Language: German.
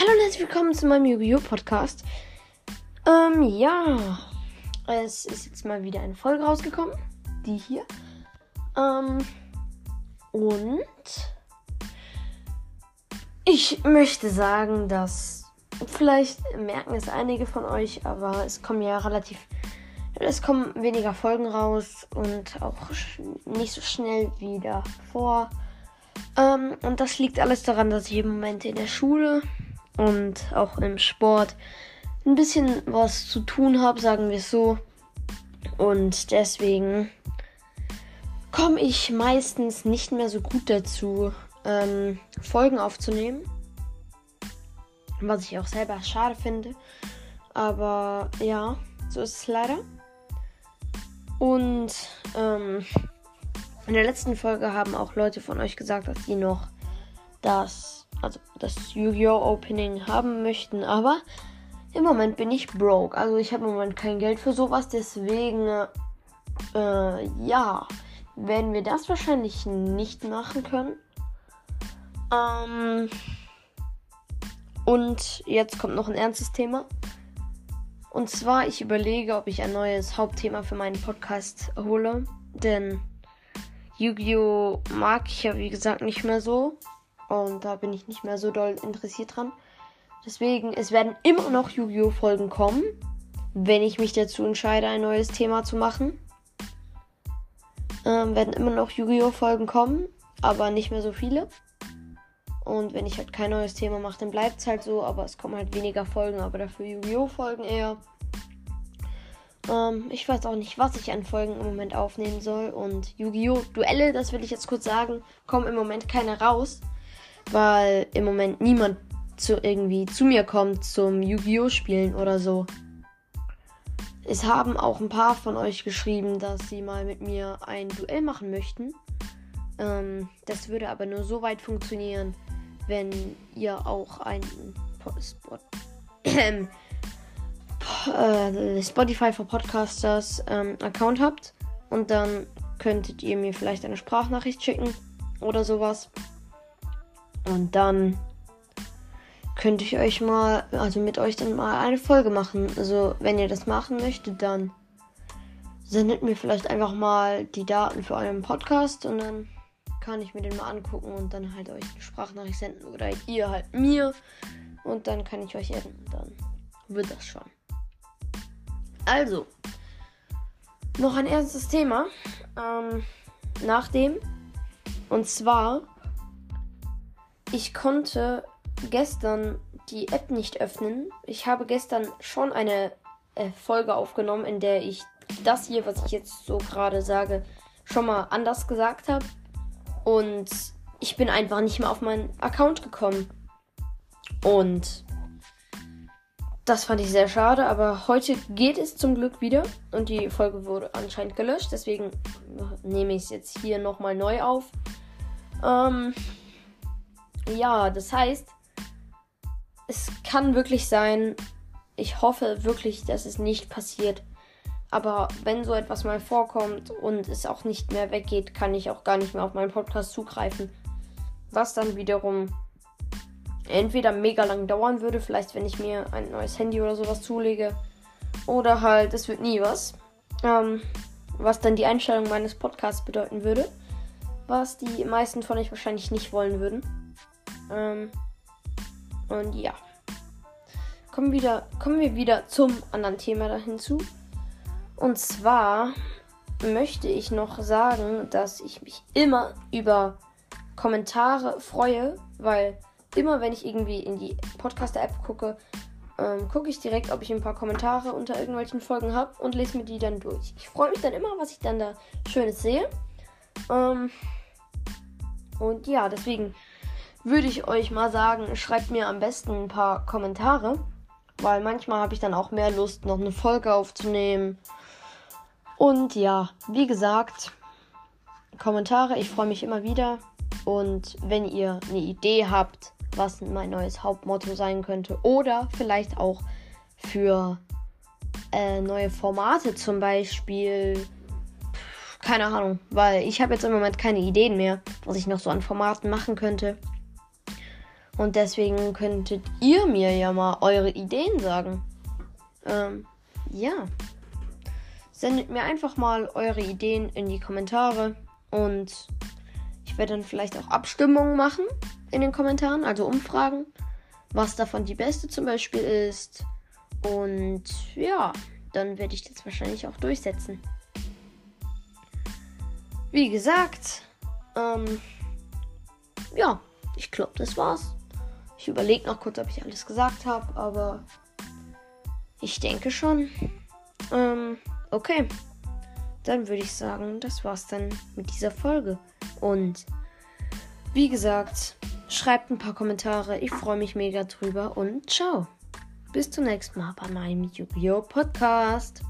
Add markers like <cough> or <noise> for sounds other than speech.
Hallo und herzlich willkommen zu meinem Yu-Gi-Oh! Podcast. Ähm, ja. Es ist jetzt mal wieder eine Folge rausgekommen. Die hier. Ähm, und ich möchte sagen, dass vielleicht merken es einige von euch, aber es kommen ja relativ. Es kommen weniger Folgen raus und auch nicht so schnell wieder vor. Ähm, und das liegt alles daran, dass ich im Moment in der Schule und auch im Sport ein bisschen was zu tun habe, sagen wir es so. Und deswegen komme ich meistens nicht mehr so gut dazu, ähm, Folgen aufzunehmen. Was ich auch selber schade finde. Aber ja, so ist es leider. Und ähm, in der letzten Folge haben auch Leute von euch gesagt, dass sie noch das also das Yu-Gi-Oh! Opening haben möchten, aber im Moment bin ich broke. Also ich habe im Moment kein Geld für sowas, deswegen äh, ja, werden wir das wahrscheinlich nicht machen können. Ähm, und jetzt kommt noch ein ernstes Thema. Und zwar, ich überlege, ob ich ein neues Hauptthema für meinen Podcast hole. Denn Yu-Gi-Oh! mag ich ja, wie gesagt, nicht mehr so. Und da bin ich nicht mehr so doll interessiert dran. Deswegen, es werden immer noch Yu-Gi-Oh! Folgen kommen, wenn ich mich dazu entscheide, ein neues Thema zu machen. Ähm, werden immer noch Yu-Gi-Oh! Folgen kommen, aber nicht mehr so viele. Und wenn ich halt kein neues Thema mache, dann bleibt es halt so, aber es kommen halt weniger Folgen, aber dafür Yu-Gi-Oh! Folgen eher. Ähm, ich weiß auch nicht, was ich an Folgen im Moment aufnehmen soll. Und Yu-Gi-Oh! Duelle, das will ich jetzt kurz sagen, kommen im Moment keine raus weil im Moment niemand zu irgendwie zu mir kommt zum Yu-Gi-Oh! spielen oder so. Es haben auch ein paar von euch geschrieben, dass sie mal mit mir ein Duell machen möchten. Ähm, das würde aber nur so weit funktionieren, wenn ihr auch einen <clears throat> äh, Spotify for Podcasters ähm, Account habt. Und dann könntet ihr mir vielleicht eine Sprachnachricht schicken oder sowas. Und dann könnte ich euch mal, also mit euch dann mal eine Folge machen. Also wenn ihr das machen möchtet, dann sendet mir vielleicht einfach mal die Daten für euren Podcast und dann kann ich mir den mal angucken und dann halt euch eine Sprachnachricht senden oder ihr halt mir und dann kann ich euch enden. Dann wird das schon. Also, noch ein ernstes Thema ähm, nach dem. Und zwar ich konnte gestern die App nicht öffnen. Ich habe gestern schon eine äh, Folge aufgenommen, in der ich das hier, was ich jetzt so gerade sage, schon mal anders gesagt habe. Und ich bin einfach nicht mehr auf meinen Account gekommen. Und das fand ich sehr schade, aber heute geht es zum Glück wieder und die Folge wurde anscheinend gelöscht. Deswegen nehme ich es jetzt hier nochmal neu auf. Ähm, ja, das heißt, es kann wirklich sein, ich hoffe wirklich, dass es nicht passiert. Aber wenn so etwas mal vorkommt und es auch nicht mehr weggeht, kann ich auch gar nicht mehr auf meinen Podcast zugreifen. Was dann wiederum entweder mega lang dauern würde, vielleicht wenn ich mir ein neues Handy oder sowas zulege. Oder halt, es wird nie was. Ähm, was dann die Einstellung meines Podcasts bedeuten würde. Was die meisten von euch wahrscheinlich nicht wollen würden. Ähm, und ja. Kommen, wieder, kommen wir wieder zum anderen Thema da hinzu. Und zwar möchte ich noch sagen, dass ich mich immer über Kommentare freue, weil immer wenn ich irgendwie in die Podcaster-App gucke, ähm, gucke ich direkt, ob ich ein paar Kommentare unter irgendwelchen Folgen habe und lese mir die dann durch. Ich freue mich dann immer, was ich dann da Schönes sehe. Ähm, und ja, deswegen würde ich euch mal sagen, schreibt mir am besten ein paar Kommentare, weil manchmal habe ich dann auch mehr Lust, noch eine Folge aufzunehmen. Und ja, wie gesagt, Kommentare, ich freue mich immer wieder. Und wenn ihr eine Idee habt, was mein neues Hauptmotto sein könnte, oder vielleicht auch für äh, neue Formate zum Beispiel, keine Ahnung, weil ich habe jetzt im Moment keine Ideen mehr, was ich noch so an Formaten machen könnte. Und deswegen könntet ihr mir ja mal eure Ideen sagen. Ähm, ja. Sendet mir einfach mal eure Ideen in die Kommentare und ich werde dann vielleicht auch Abstimmungen machen in den Kommentaren, also Umfragen, was davon die beste zum Beispiel ist. Und ja, dann werde ich das wahrscheinlich auch durchsetzen. Wie gesagt, ähm, ja, ich glaube, das war's. Ich überlege noch kurz, ob ich alles gesagt habe, aber ich denke schon. Ähm, okay. Dann würde ich sagen, das war's dann mit dieser Folge. Und wie gesagt, schreibt ein paar Kommentare. Ich freue mich mega drüber und ciao. Bis zum nächsten Mal bei meinem Yu-Gi-Oh! Podcast.